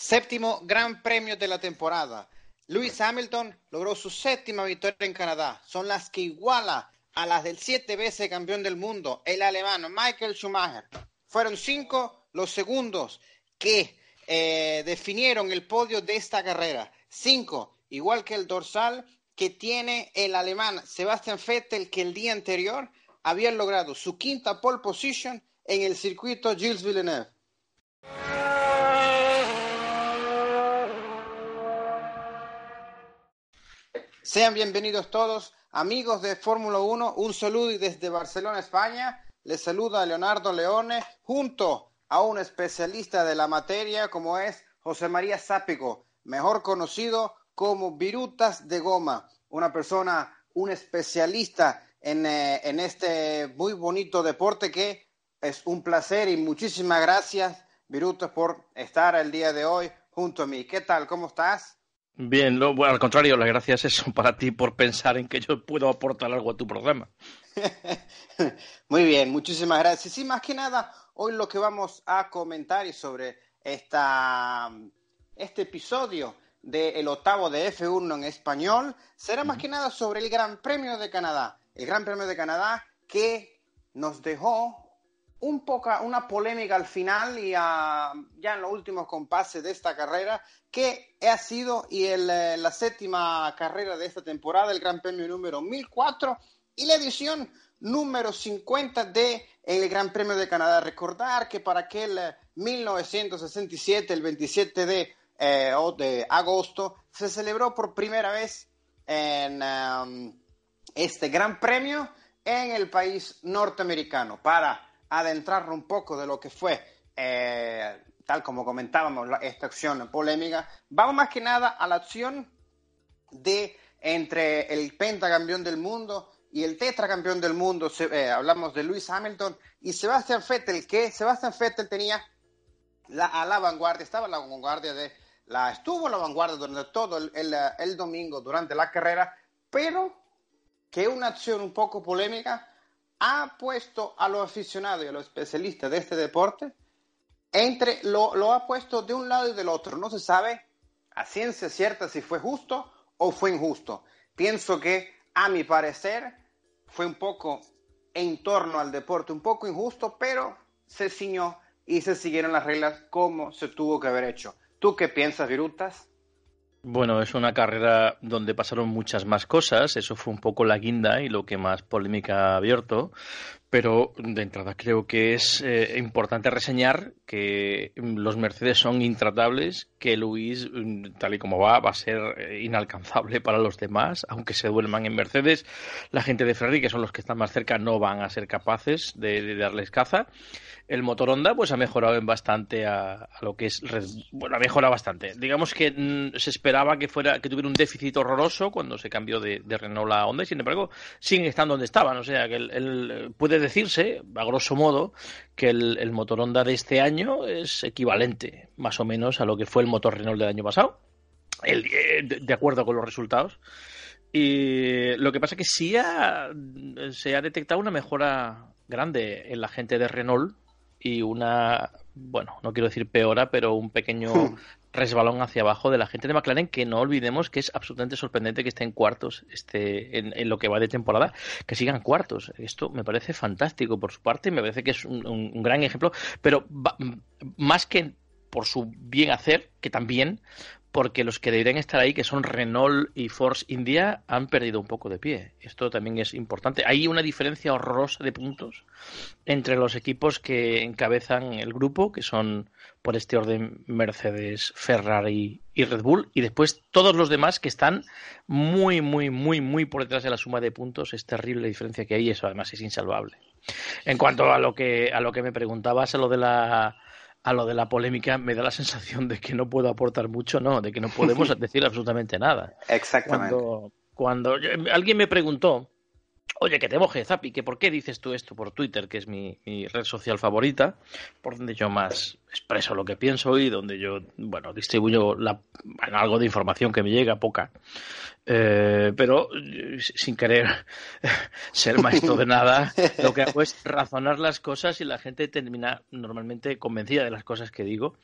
Séptimo Gran Premio de la temporada. Lewis Hamilton logró su séptima victoria en Canadá. Son las que iguala a las del siete veces campeón del mundo, el alemán Michael Schumacher. Fueron cinco los segundos que eh, definieron el podio de esta carrera. Cinco, igual que el dorsal que tiene el alemán Sebastian Vettel, que el día anterior había logrado su quinta pole position en el circuito Gilles Villeneuve. Sean bienvenidos todos, amigos de Fórmula 1. Un saludo desde Barcelona, España. Les saluda Leonardo Leone junto a un especialista de la materia como es José María Zápico, mejor conocido como Virutas de Goma, una persona, un especialista en, eh, en este muy bonito deporte que es un placer y muchísimas gracias, Virutas, por estar el día de hoy junto a mí. ¿Qué tal? ¿Cómo estás? Bien, bueno, al contrario, las gracias son para ti por pensar en que yo puedo aportar algo a tu programa. Muy bien, muchísimas gracias. Y más que nada, hoy lo que vamos a comentar es sobre esta, este episodio del octavo de F1 en español será más que nada sobre el Gran Premio de Canadá. El Gran Premio de Canadá que nos dejó un poca, una polémica al final y ya en los últimos compases de esta carrera, que ha sido y el, eh, la séptima carrera de esta temporada, el Gran Premio número 1004 y la edición número 50 de el Gran Premio de Canadá. Recordar que para aquel 1967, eh, el 27 de, eh, de agosto, se celebró por primera vez en um, este Gran Premio en el país norteamericano para adentrarnos un poco de lo que fue, eh, tal como comentábamos, esta acción polémica, vamos más que nada a la acción de entre el pentacampeón del mundo y el tetracampeón del mundo, eh, hablamos de Lewis Hamilton y Sebastian Vettel, que Sebastian Vettel tenía la, a la vanguardia, estaba a la vanguardia de la, estuvo a la vanguardia durante todo el, el domingo, durante la carrera, pero que una acción un poco polémica ha puesto a los aficionados y a los especialistas de este deporte entre lo, ha puesto de un lado y del otro. No se sabe a ciencia cierta si fue justo o fue injusto. Pienso que, a mi parecer, fue un poco en torno al deporte, un poco injusto, pero se ciñó y se siguieron las reglas como se tuvo que haber hecho. ¿Tú qué piensas, Virutas? Bueno, es una carrera donde pasaron muchas más cosas, eso fue un poco la guinda y lo que más polémica ha abierto, pero de entrada creo que es eh, importante reseñar que los Mercedes son intratables, que Luis, mm, tal y como va, va a ser eh, inalcanzable para los demás, aunque se duerman en Mercedes, la gente de Ferrari, que son los que están más cerca, no van a ser capaces de, darles caza. El motor Honda pues ha mejorado en bastante a, lo que es bueno ha mejorado bastante. Digamos que mm, se esperaba que fuera que tuviera un déficit horroroso cuando se cambió de, Renault a Honda y sin embargo siguen estando donde estaban. O sea que el, puede decirse a grosso modo que el, motor Honda de este año es equivalente más o menos a lo que fue el motor Renault del año pasado eh, de acuerdo con los resultados. Y lo que pasa es que sí se ha detectado una mejora grande en la gente de Renault y una, bueno, no quiero decir peora, pero un pequeño resbalón hacia abajo de la gente de McLaren, que no olvidemos que es absolutamente sorprendente que esté en cuartos este, en, lo que va de temporada, que sigan cuartos. Esto me parece fantástico por su parte, me parece que es un, gran ejemplo, pero más que por su bien hacer, que también porque los que deberían estar ahí, que son Renault y Force India, han perdido un poco de pie. Esto también es importante. Hay una diferencia horrorosa de puntos entre los equipos que encabezan el grupo, que son por este orden Mercedes, Ferrari y Red Bull, y después todos los demás que están muy, muy, muy, muy por detrás de la suma de puntos. Es terrible la diferencia que hay y eso además es insalvable. En cuanto a lo que, a lo que me preguntabas, a lo de la a lo de la polémica me da la sensación de que no puedo aportar mucho, no, de que no podemos decir absolutamente nada. Exactamente. Cuando, alguien me preguntó, oye, que te moje, Zapi, que por qué dices tú esto por Twitter, que es mi, red social favorita, por donde yo más expreso lo que pienso y donde yo, bueno, distribuyo la, algo de información que me llega, poca. Eh, pero sin querer ser maestro de nada, lo que hago es razonar las cosas y la gente termina normalmente convencida de las cosas que digo.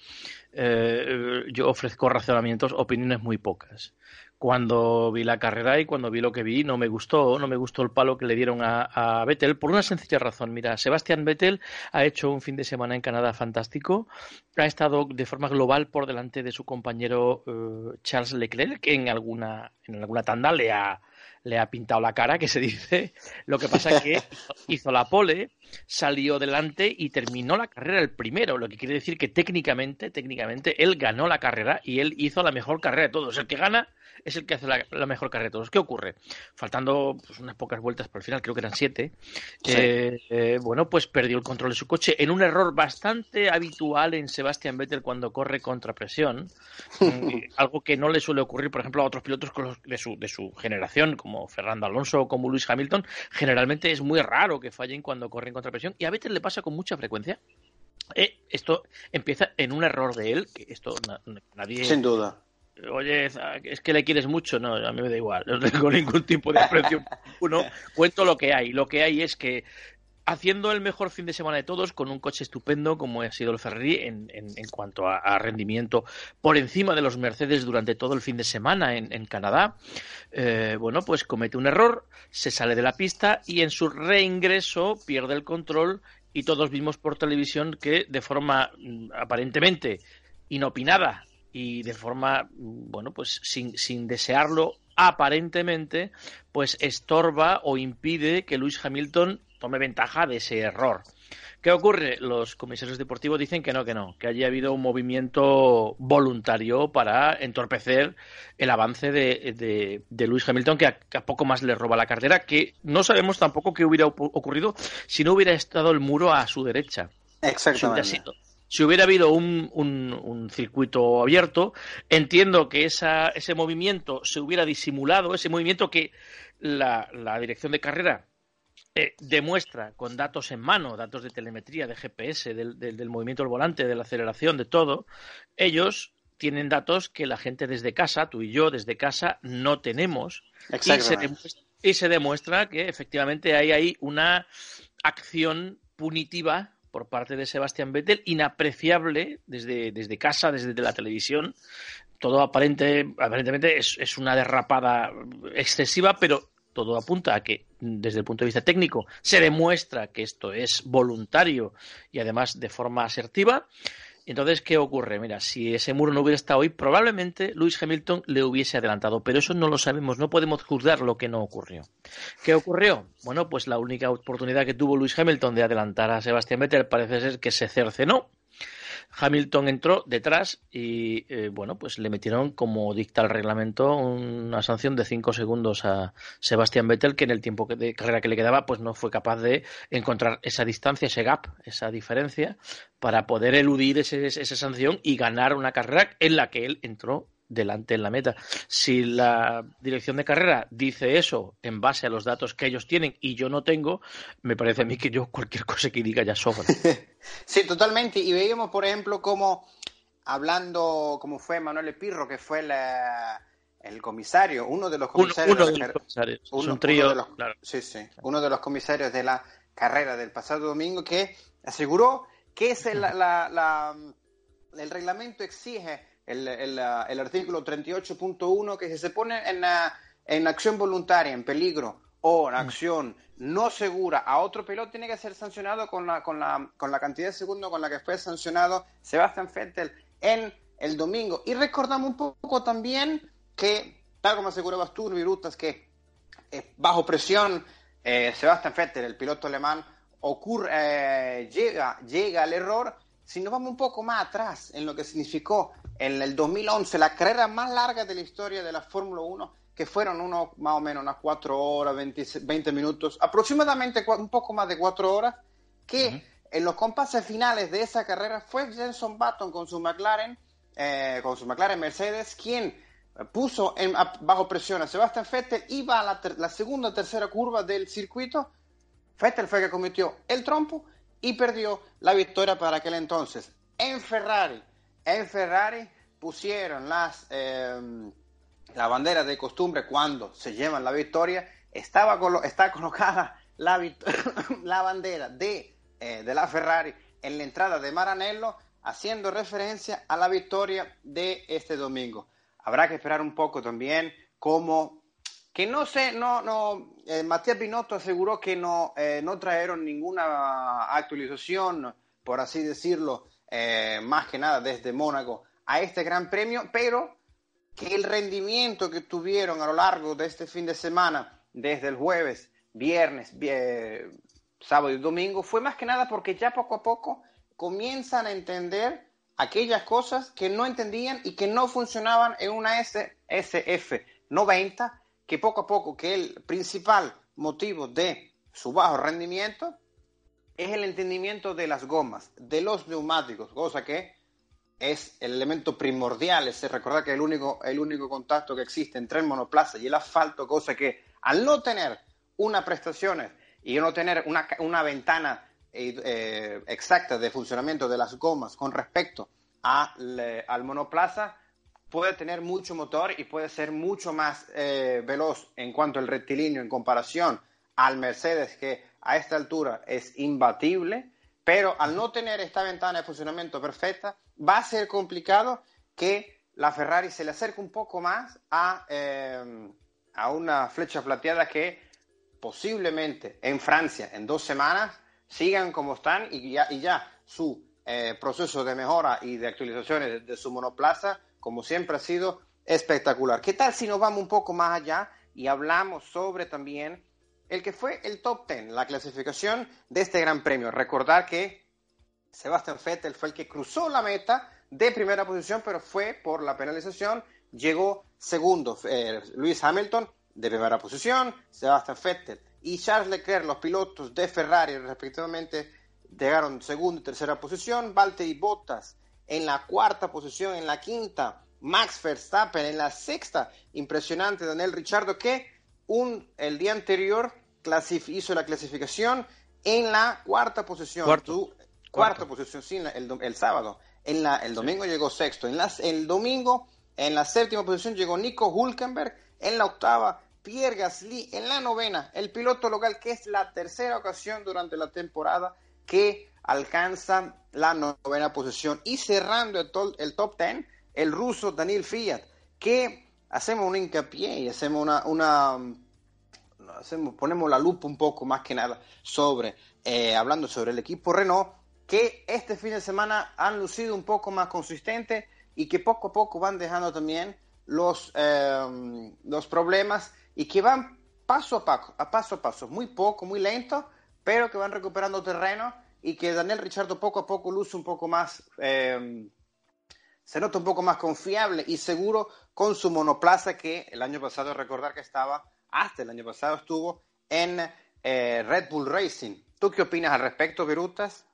Eh, yo ofrezco razonamientos, opiniones muy pocas cuando vi la carrera y cuando vi lo que vi no me gustó, no me gustó el palo que le dieron a, a, Vettel por una sencilla razón. Mira, Sebastián Vettel ha hecho un fin de semana en Canadá fantástico, ha estado de forma global por delante de su compañero uh, Charles Leclerc, que en alguna, en alguna tanda le ha, le ha pintado la cara, que se dice. Lo que pasa es que hizo la pole, salió delante y terminó la carrera el primero, lo que quiere decir que técnicamente, técnicamente, él ganó la carrera y él hizo la mejor carrera de todos. El que gana es el que hace la, mejor carrera de todos. ¿Qué ocurre? Faltando pues, unas pocas vueltas por el final, creo que eran siete, eh, eh, bueno, pues perdió el control de su coche en un error bastante habitual en Sebastian Vettel cuando corre contra presión, mm, algo que no le suele ocurrir, por ejemplo, a otros pilotos de, su, de su generación, como Fernando Alonso o como Lewis Hamilton. Generalmente es muy raro que fallen cuando corren contra presión y a Vettel le pasa con mucha frecuencia. Eh, esto empieza en un error de él, que esto nadie... Sin duda oye, es que le quieres mucho, no, a mí me da igual, no tengo ningún tipo de aprecio uno, cuento lo que hay, lo que hay es que haciendo el mejor fin de semana de todos con un coche estupendo como ha sido el Ferrari en, en, cuanto a, rendimiento por encima de los Mercedes durante todo el fin de semana en, en Canadá, eh, bueno, pues comete un error, se sale de la pista y en su reingreso pierde el control y todos vimos por televisión que de forma mm, aparentemente inopinada y de forma, bueno, pues sin, sin desearlo aparentemente, pues estorba o impide que Luis Hamilton tome ventaja de ese error. ¿Qué ocurre? Los comisarios deportivos dicen que no, que no, que haya habido un movimiento voluntario para entorpecer el avance de, de, de Luis Hamilton, que a, poco más le roba la cartera, que no sabemos tampoco qué hubiera ocurrido si no hubiera estado el muro a su derecha. Exactamente si hubiera habido un, un, circuito abierto, entiendo que esa, ese movimiento se hubiera disimulado, ese movimiento que la, la dirección de carrera eh, demuestra con datos en mano, datos de telemetría, de GPS, del, del, movimiento del volante, de la aceleración, de todo, ellos tienen datos que la gente desde casa, tú y yo desde casa, no tenemos. Y se, demuestra, y se demuestra que efectivamente hay ahí una acción punitiva por parte de Sebastián Vettel, inapreciable desde, desde casa, desde la televisión. Todo aparente, aparentemente es, es una derrapada excesiva, pero todo apunta a que desde el punto de vista técnico se demuestra que esto es voluntario y además de forma asertiva. Entonces, ¿qué ocurre? Mira, si ese muro no hubiera estado hoy, probablemente Lewis Hamilton le hubiese adelantado, pero eso no lo sabemos, no podemos juzgar lo que no ocurrió. ¿Qué ocurrió? Bueno, pues la única oportunidad que tuvo Lewis Hamilton de adelantar a Sebastián Vettel parece ser que se cercenó Hamilton entró detrás y, eh, bueno, pues le metieron, como dicta el reglamento, una sanción de cinco segundos a Sebastián Vettel, que en el tiempo de carrera que le quedaba, pues no fue capaz de encontrar esa distancia, ese gap, esa diferencia, para poder eludir esa sanción y ganar una carrera en la que él entró delante en la meta. Si la dirección de carrera dice eso en base a los datos que ellos tienen y yo no tengo, me parece a mí que yo cualquier cosa que diga ya sobra. sí, totalmente. Y veíamos, por ejemplo, como hablando, como fue Manuel Pirro, que fue el comisario, uno de los comisarios. Uno, de, los comisarios. un trío. Sí, sí. Uno de los comisarios de la carrera del pasado domingo que aseguró que es el, el reglamento exige el, el, el artículo 38.1 que si se pone en, en acción voluntaria, en peligro, o en mm. acción no segura a otro piloto, tiene que ser sancionado con la, con la, con la cantidad de segundos con la que fue sancionado Sebastián Vettel en el domingo. Y recordamos un poco también que, tal como asegurabas tú, Virutas, que eh, bajo presión eh, Sebastián Vettel, el piloto alemán, ocurre, eh, llega, llega al error. Si nos vamos un poco más atrás en lo que significó en el 2011 la carrera más larga de la historia de la Fórmula 1, que fueron unos, más o menos unas 4 horas, 20, minutos, aproximadamente un poco más de 4 horas, que en los compases finales de esa carrera fue Jenson Button con su McLaren, eh, con su McLaren Mercedes, quien puso en, bajo presión a Sebastian Vettel, iba a la, la segunda o tercera curva del circuito, Vettel fue que cometió el trompo y perdió la victoria para aquel entonces en Ferrari. En Ferrari pusieron las, eh, la bandera de costumbre cuando se llevan la victoria. Estaba está colocada la, la bandera de, eh, de la Ferrari en la entrada de Maranello, haciendo referencia a la victoria de este domingo. Habrá que esperar un poco también cómo que no sé, no, no, eh, Matías Binotto aseguró que no, eh, no trajeron ninguna actualización, por así decirlo, eh, más que nada desde Mónaco a este gran premio, pero que el rendimiento que tuvieron a lo largo de este fin de semana, desde el jueves, viernes, sábado y domingo, fue más que nada porque ya poco a poco comienzan a entender aquellas cosas que no entendían y que no funcionaban en una SF 90 que poco a poco, que el principal motivo de su bajo rendimiento es el entendimiento de las gomas, de los neumáticos, cosa que es el elemento primordial, es recordar que el único, el único contacto que existe entre el monoplaza y el asfalto, cosa que al no tener una prestaciones y no tener una, una ventana eh, exacta de funcionamiento de las gomas con respecto al monoplaza, puede tener mucho motor y puede ser mucho más eh, veloz en cuanto al rectilíneo en comparación al Mercedes, que a esta altura es imbatible, pero al no tener esta ventana de funcionamiento perfecta, va a ser complicado que la Ferrari se le acerque un poco más a, eh, a una flecha plateada que posiblemente en Francia en dos semanas sigan como están y ya, y ya su eh, proceso de mejora y de actualizaciones de su monoplaza como siempre ha sido espectacular. ¿Qué tal si nos vamos un poco más allá y hablamos sobre también el que fue el top 10, la clasificación de este Gran Premio? Recordar que Sebastian Vettel fue el que cruzó la meta de primera posición, pero fue por la penalización, llegó segundo. Eh, Luis Hamilton de primera posición, Sebastian Vettel y Charles Leclerc, los pilotos de Ferrari respectivamente, llegaron segundo y tercera posición. Valtteri Bottas en la cuarta posición, en la quinta, Max Verstappen en la sexta, impresionante Daniel Richardo que un, el día anterior hizo la clasificación en la cuarta posición. cuarta posición, sí, el, sábado. En la, el domingo llegó sexto. En el domingo, en la séptima posición, llegó Nico Hulkenberg. En la octava, Pierre Gasly. En la novena, el piloto local, que es la tercera ocasión durante la temporada que alcanza la novena posición. Y cerrando el, top ten, el ruso Daniel Fiat, que hacemos un hincapié y hacemos una, una hacemos, ponemos la lupa un poco más que nada sobre, eh, hablando sobre el equipo Renault, que este fin de semana han lucido un poco más consistentes y que poco a poco van dejando también los, eh, los problemas y que van paso a paso, a paso a paso, muy poco, muy lento, pero que van recuperando terreno y que Daniel Richardo poco a poco luce un poco más, eh, se nota un poco más confiable y seguro con su monoplaza que el año pasado, recordar que estaba, hasta el año pasado estuvo en eh, Red Bull Racing. ¿Tú qué opinas al respecto, Virutas?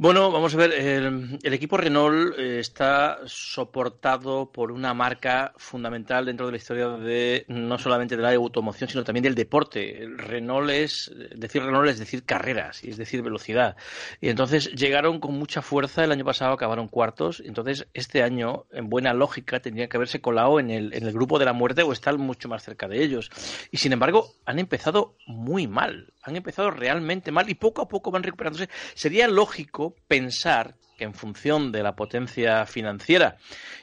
Bueno, vamos a ver, el, equipo Renault eh, está soportado por una marca fundamental dentro de la historia de no solamente de la automoción, sino también del deporte. Renault es, decir Renault es decir carreras, y es decir velocidad. Y entonces llegaron con mucha fuerza, el año pasado acabaron cuartos, entonces este año, en buena lógica, tendría que haberse colado en el, en el grupo de la muerte o estar mucho más cerca de ellos. Y sin embargo, han empezado muy mal han empezado realmente mal y poco a poco van recuperándose. Sería lógico pensar que en función de la potencia financiera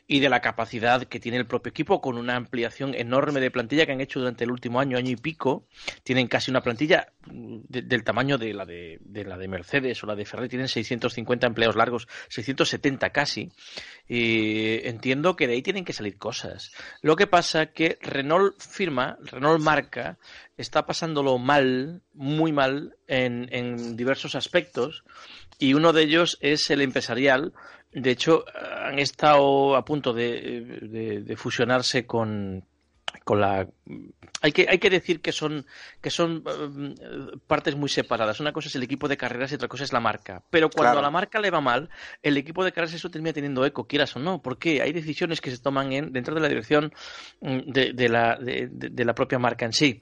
y de la capacidad que tiene el propio equipo, con una ampliación enorme de plantilla que han hecho durante el último año, año y pico, tienen casi una plantilla del tamaño de la de, la de Mercedes o la de Ferrari, tienen 650 empleados largos, 670 casi, y entiendo que de ahí tienen que salir cosas. Lo que pasa que Renault firma, Renault marca, está pasándolo mal, muy mal, en, en diversos aspectos, y uno de ellos es el empresarial. De hecho, han estado a punto de, fusionarse con, con la hay que hay que decir que son que son eh, partes muy separadas. Una cosa es el equipo de carreras y otra cosa es la marca. Pero cuando a la marca le va mal el equipo de carreras eso termina teniendo eco quieras o no. Porque hay decisiones que se toman en, dentro de la dirección mm, de, la de la propia marca en sí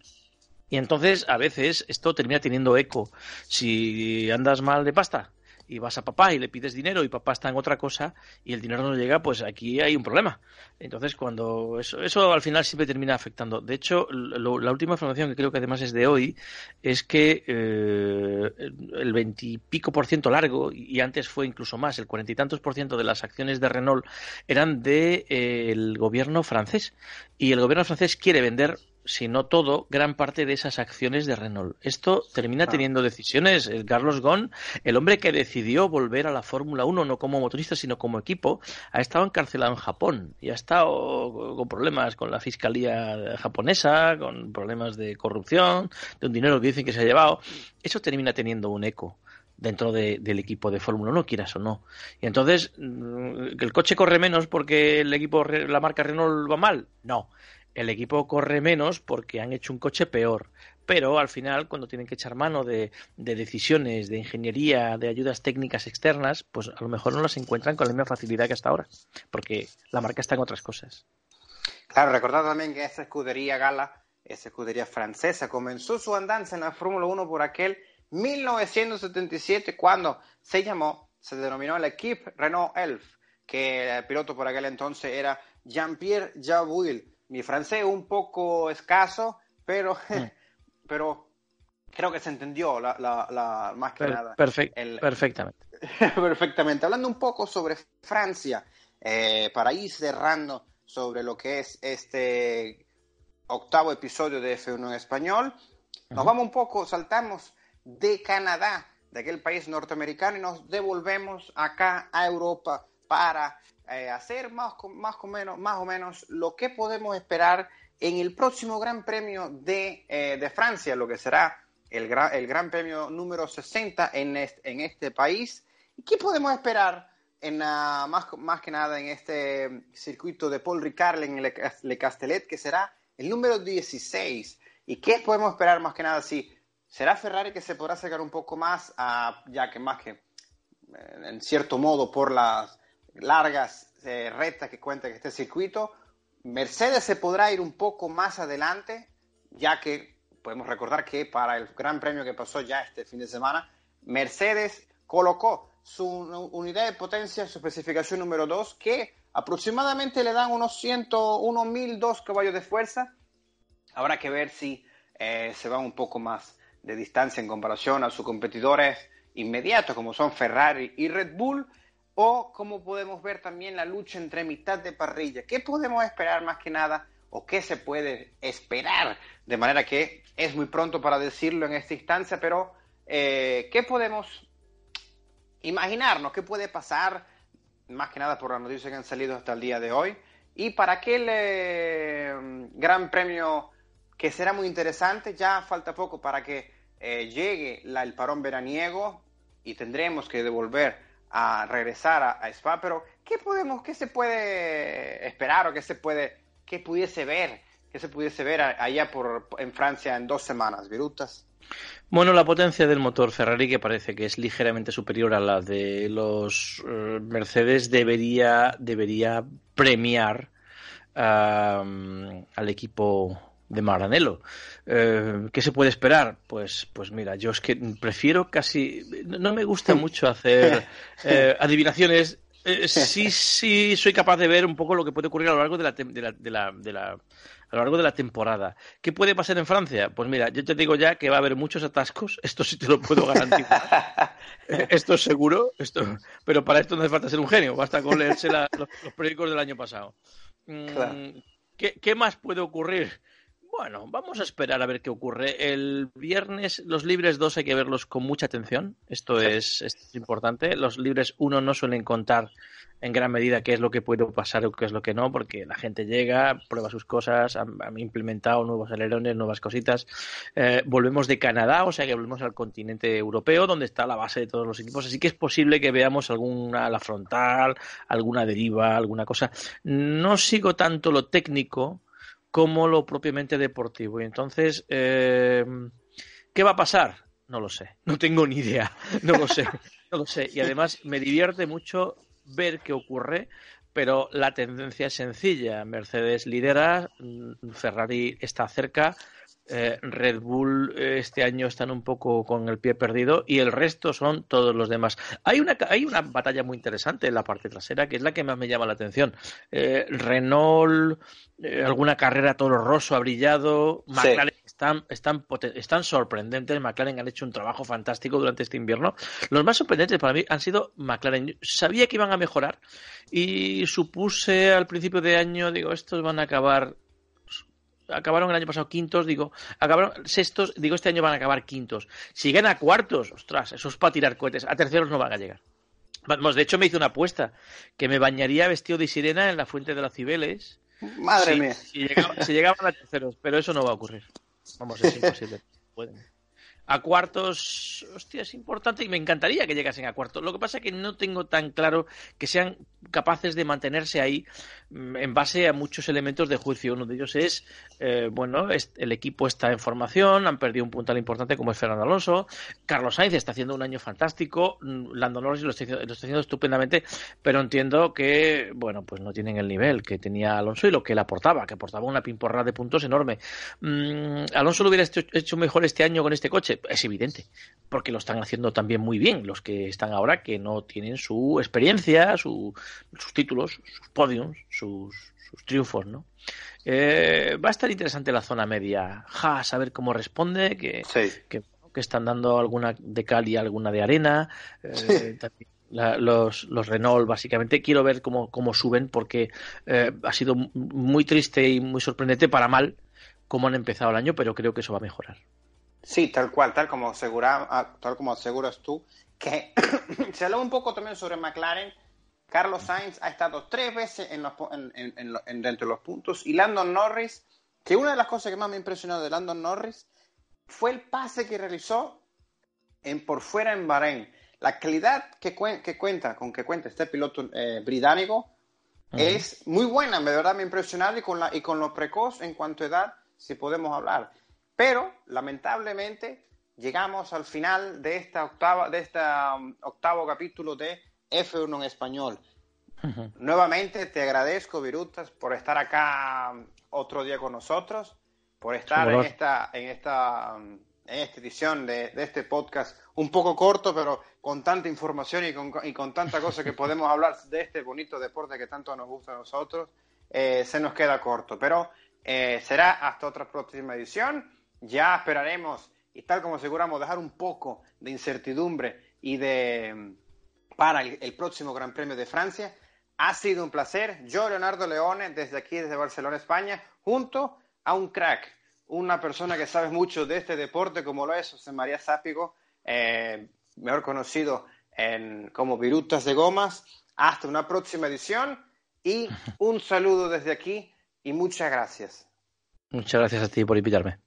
y entonces a veces esto termina teniendo eco si andas mal de pasta y vas a papá y le pides dinero y papá está en otra cosa y el dinero no llega, pues aquí hay un problema. Entonces, cuando eso, eso al final siempre termina afectando. De hecho, la última información que creo que además es de hoy es que eh, el veintipico por ciento largo, y antes fue incluso más, el cuarenta y tantos por ciento de las acciones de Renault eran del de, eh, gobierno francés. Y el gobierno francés quiere vender si no todo, gran parte de esas acciones de Renault. Esto termina ah. teniendo decisiones. El Carlos Ghosn, el hombre que decidió volver a la Fórmula 1 no como motorista, sino como equipo, ha estado encarcelado en Japón y ha estado con problemas con la fiscalía japonesa, con problemas de corrupción, de un dinero que dicen que se ha llevado. Eso termina teniendo un eco dentro del equipo de Fórmula 1, quieras o no. Y entonces, mm, ¿que el coche corre menos porque el equipo, la marca Renault va mal? No el equipo corre menos porque han hecho un coche peor. Pero al final, cuando tienen que echar mano de, decisiones, de ingeniería, de ayudas técnicas externas, pues a lo mejor no las encuentran con la misma facilidad que hasta ahora, porque la marca está en otras cosas. Claro, recordad también que esa escudería Gala, esa escudería francesa, comenzó su andanza en la Fórmula 1 por aquel 1977, cuando se llamó, se denominó el equipo Renault Elf, que el piloto por aquel entonces era Jean-Pierre Jabouille mi francés un poco escaso, pero, mm. pero creo que se entendió la, la, más que nada. perfectamente. perfectamente. Hablando un poco sobre Francia, eh, para ir cerrando sobre lo que es este octavo episodio de F1 en español, nos vamos un poco, saltamos de Canadá, de aquel país norteamericano, y nos devolvemos acá a Europa para eh, hacer más, más, o menos, más o menos lo que podemos esperar en el próximo Gran Premio de, eh, de Francia, lo que será el, el Gran Premio número 60 en este, en este país. ¿Y qué podemos esperar en, uh, más, más que nada en este circuito de Paul Ricard en Le, Le Castellet, que será el número 16? ¿Y qué podemos esperar más que nada? Si será Ferrari que se podrá sacar un poco más, uh, ya que más que eh, en cierto modo por las largas eh, rectas que cuenta este circuito. Mercedes se podrá ir un poco más adelante, ya que podemos recordar que para el Gran Premio que pasó ya este fin de semana, Mercedes colocó su unidad de potencia, su especificación número 2, que aproximadamente le dan unos 100, unos 1002 caballos de fuerza. Habrá que ver si eh, se va un poco más de distancia en comparación a sus competidores inmediatos, como son Ferrari y Red Bull o como podemos ver también la lucha entre mitad de parrilla. ¿Qué podemos esperar más que nada o qué se puede esperar? De manera que es muy pronto para decirlo en esta instancia, pero eh, ¿qué podemos imaginarnos? ¿Qué puede pasar? Más que nada por las noticias que han salido hasta el día de hoy. Y para aquel eh, gran premio que será muy interesante, ya falta poco para que eh, llegue el parón veraniego y tendremos que devolver a regresar a, Spa, pero ¿qué podemos, qué se puede esperar o qué se puede, qué pudiese ver, qué se pudiese ver allá por, en Francia en dos semanas, Virutas? Bueno, la potencia del motor Ferrari, que parece que es ligeramente superior a la de los eh, Mercedes, debería, debería premiar al equipo de Maranello. Eh, ¿Qué se puede esperar? Pues, pues mira, yo es que prefiero casi. No me gusta mucho hacer eh, adivinaciones. Eh, sí, sí, soy capaz de ver un poco lo que puede ocurrir a lo largo de la, de la, de la, de la a lo largo de la temporada. ¿Qué puede pasar en Francia? Pues mira, yo te digo ya que va a haber muchos atascos, esto sí te lo puedo garantizar. esto es seguro, esto, pero para esto no hace falta ser un genio, basta con leerse los, los, periódicos del año pasado. Mm, ¿Qué, ¿Qué, más puede ocurrir? Bueno, vamos a esperar a ver qué ocurre. El viernes los libres 2 hay que verlos con mucha atención. Esto es, importante. Los libres 1 no suelen contar en gran medida qué es lo que puede pasar o qué es lo que no, porque la gente llega, prueba sus cosas, han, implementado nuevos alerones, nuevas cositas. Eh, volvemos de Canadá, o sea que volvemos al continente europeo, donde está la base de todos los equipos. Así que es posible que veamos alguna la frontal, alguna deriva, alguna cosa. No sigo tanto lo técnico como lo propiamente deportivo. Y entonces, eh, ¿qué va a pasar? No lo sé, no tengo ni idea, no lo sé, no lo sé. Y además me divierte mucho ver qué ocurre, pero la tendencia es sencilla. Mercedes lidera, mm, Ferrari está cerca, eh, Red Bull eh, este año están un poco con el pie perdido y el resto son todos los demás. Hay una, hay una batalla muy interesante en la parte trasera que es la que más me llama la atención. Eh, Renault, alguna carrera Toro Rosso ha brillado, McLaren están, están, están sorprendentes, McLaren han hecho un trabajo fantástico durante este invierno. Los más sorprendentes para mí han sido McLaren. Sabía que iban a mejorar y supuse al principio de año, digo, estos van a acabar acabaron el año pasado quintos, digo, acabaron sextos, digo, este año van a acabar quintos. Si llegan a cuartos, ostras, eso es para tirar cohetes, a terceros no van a llegar. Vamos, de hecho me hice una apuesta, que me bañaría vestido de sirena en la fuente de las Cibeles. Madre mía. Si, llegaban, a terceros, pero eso no va a ocurrir. Vamos, es imposible. Pueden a cuartos, hostia, es importante y me encantaría que llegasen a cuartos. Lo que pasa es que no tengo tan claro que sean capaces de mantenerse ahí mm, en base a muchos elementos de juicio. Uno de ellos es, eh, bueno, el equipo está en formación, han perdido un puntal importante como es Fernando Alonso. Carlos Sainz está haciendo un año fantástico, mm, Lando Norris lo está, haciendo estupendamente, pero entiendo que, bueno, pues no tienen el nivel que tenía Alonso y lo que él aportaba, que aportaba una pimporra de puntos enorme. Mm, Alonso lo hubiera hecho mejor este año con este coche es evidente, porque lo están haciendo también muy bien los que están ahora que no tienen su experiencia, sus títulos, sus podiums, sus, triunfos, ¿no? Eh, va a estar interesante la zona media. Ja, a ver cómo responde, que, que, están dando alguna de cal y alguna de arena. Eh, los, los, Renault, básicamente. Quiero ver cómo, cómo suben, porque eh, ha sido muy triste y muy sorprendente para mal cómo han empezado el año, pero creo que eso va a mejorar. Sí, tal cual, tal como, asegura, ah, tal como aseguras tú, que se habló un poco también sobre McLaren. Carlos Sainz ha estado tres veces en en, dentro de los puntos y Landon Norris, que una de las cosas que más me impresionó de Landon Norris fue el pase que realizó en por fuera en Bahrein. La calidad que, que cuenta, con que cuenta este piloto eh, británico es muy buena, de verdad me ha impresionado y con, la, y con lo precoz en cuanto a edad, si podemos hablar. Pero, lamentablemente, llegamos al final de esta octava, de este octavo capítulo de F1 en español. Nuevamente te agradezco, Virutas, por estar acá otro día con nosotros, por estar en esta, en esta, en esta edición de, este podcast un poco corto, pero con tanta información y con, y con tanta cosa que podemos hablar de este bonito deporte que tanto nos gusta a nosotros, eh, se nos queda corto. Pero eh, será hasta otra próxima edición ya esperaremos y tal como aseguramos dejar un poco de incertidumbre y de para el, próximo Gran Premio de Francia. Ha sido un placer. Yo, Leonardo Leone, desde aquí, desde Barcelona, España, junto a un crack, una persona que sabe mucho de este deporte, como lo es José María Zápigo, eh, mejor conocido como Virutas de Gomas. Hasta una próxima edición y un saludo desde aquí y muchas gracias. Muchas gracias a ti por invitarme.